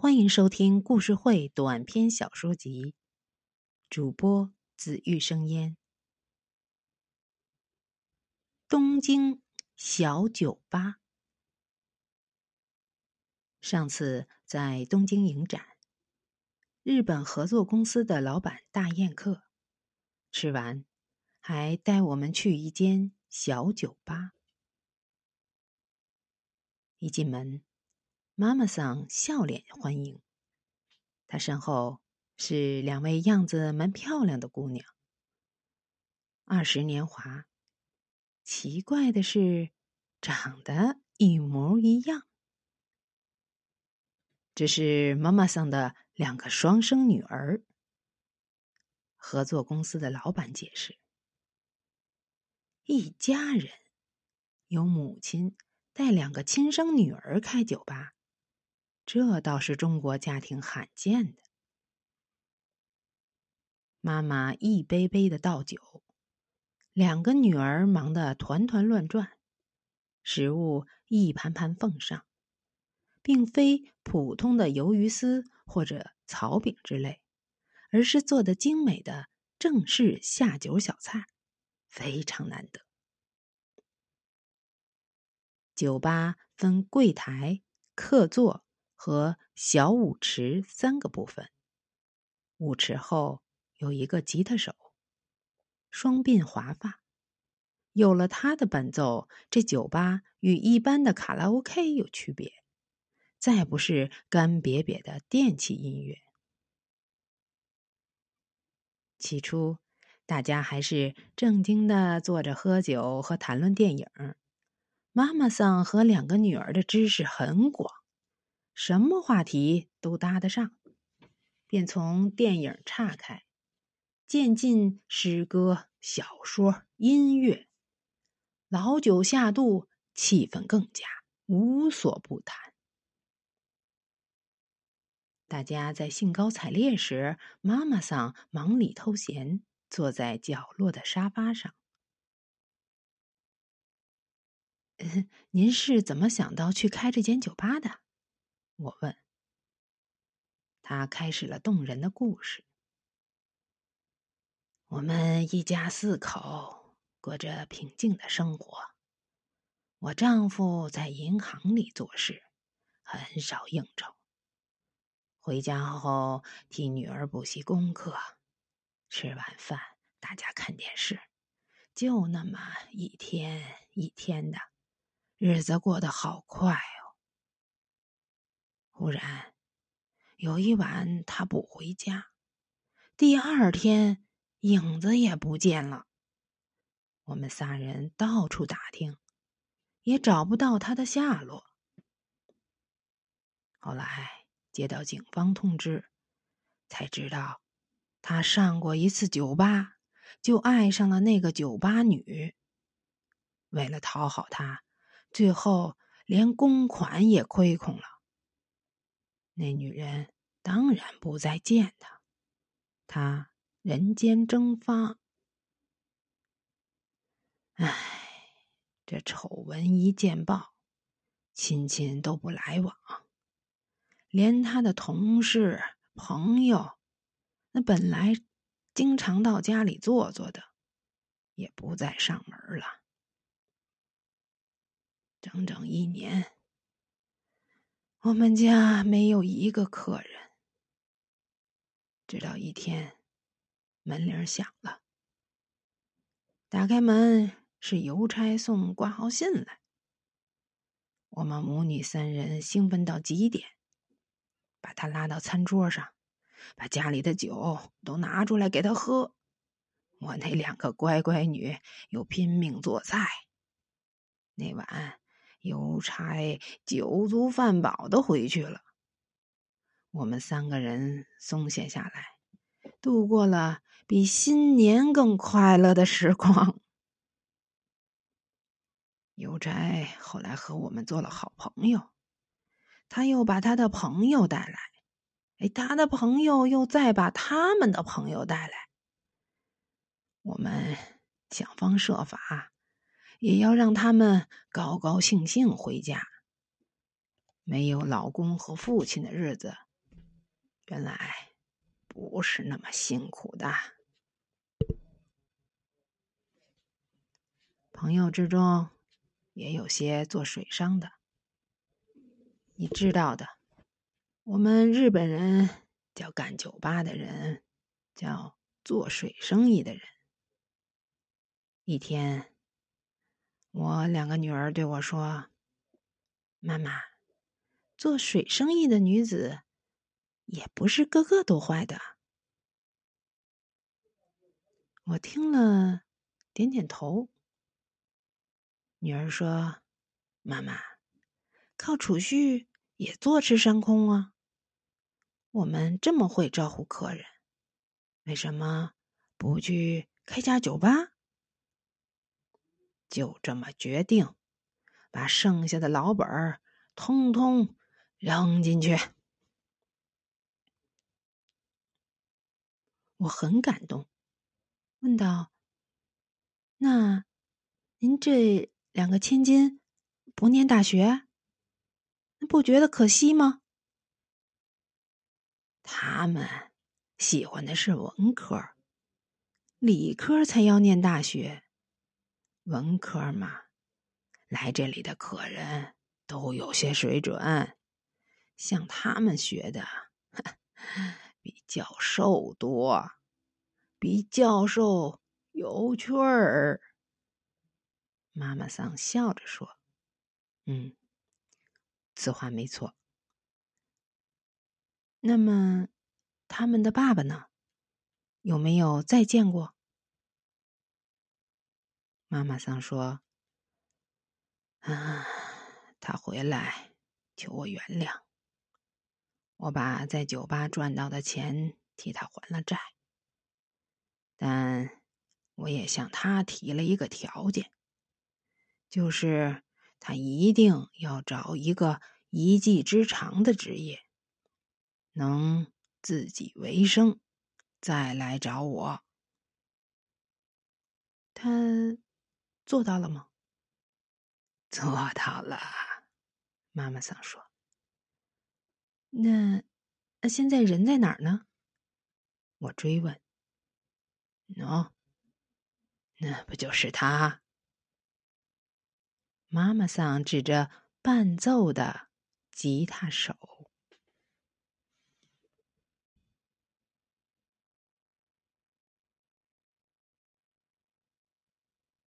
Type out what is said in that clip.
欢迎收听故事会短篇小说集，主播紫玉生烟。东京小酒吧，上次在东京影展，日本合作公司的老板大宴客，吃完还带我们去一间小酒吧。一进门。妈妈桑笑脸欢迎，她身后是两位样子蛮漂亮的姑娘，二十年华。奇怪的是，长得一模一样。这是妈妈桑的两个双生女儿。合作公司的老板解释：一家人，有母亲带两个亲生女儿开酒吧。这倒是中国家庭罕见的。妈妈一杯杯的倒酒，两个女儿忙得团团乱转，食物一盘盘奉上，并非普通的鱿鱼丝或者草饼之类，而是做的精美的正式下酒小菜，非常难得。酒吧分柜台、客座。和小舞池三个部分。舞池后有一个吉他手，双鬓华发。有了他的伴奏，这酒吧与一般的卡拉 OK 有区别，再不是干瘪瘪的电器音乐。起初，大家还是正经的坐着喝酒和谈论电影。妈妈桑和两个女儿的知识很广。什么话题都搭得上，便从电影岔开，渐进诗歌、小说、音乐。老酒下肚，气氛更佳，无所不谈。大家在兴高采烈时，妈妈桑忙里偷闲，坐在角落的沙发上。您是怎么想到去开这间酒吧的？我问他，开始了动人的故事。我们一家四口过着平静的生活。我丈夫在银行里做事，很少应酬。回家后替女儿补习功课，吃完饭大家看电视，就那么一天一天的，日子过得好快。忽然，有一晚他不回家，第二天影子也不见了。我们仨人到处打听，也找不到他的下落。后来接到警方通知，才知道他上过一次酒吧，就爱上了那个酒吧女。为了讨好她，最后连公款也亏空了。那女人当然不再见他，他人间蒸发。唉，这丑闻一见报，亲戚都不来往，连他的同事朋友，那本来经常到家里坐坐的，也不再上门了。整整一年。我们家没有一个客人，直到一天，门铃响了。打开门是邮差送挂号信来。我们母女三人兴奋到极点，把他拉到餐桌上，把家里的酒都拿出来给他喝。我那两个乖乖女又拼命做菜。那晚。邮差酒足饭饱的回去了，我们三个人松懈下来，度过了比新年更快乐的时光。邮差后来和我们做了好朋友，他又把他的朋友带来，哎，他的朋友又再把他们的朋友带来，我们想方设法。也要让他们高高兴兴回家。没有老公和父亲的日子原来不是那么辛苦的。朋友之中也有些做水商的，你知道的，我们日本人叫干酒吧的人，叫做水生意的人。一天，我两个女儿对我说：“妈妈，做水生意的女子也不是个个都坏的。”我听了，点点头。女儿说：“妈妈，靠储蓄也坐吃山空啊。我们这么会招呼客人，为什么不去开家酒吧？”就这么决定，把剩下的老本儿通通扔进去。我很感动，问道：“那您这两个千金不念大学，那不觉得可惜吗？”他们喜欢的是文科，理科才要念大学。文科嘛，来这里的客人都有些水准，像他们学的 比教授多，比教授有趣儿。妈妈桑笑着说：“嗯，此话没错。那么，他们的爸爸呢？有没有再见过？”妈妈桑说：“啊，他回来求我原谅，我把在酒吧赚到的钱替他还了债。但我也向他提了一个条件，就是他一定要找一个一技之长的职业，能自己为生，再来找我。他。”做到了吗？做到了，妈妈桑说。那那现在人在哪儿呢？我追问。喏，那不就是他？妈妈桑指着伴奏的吉他手。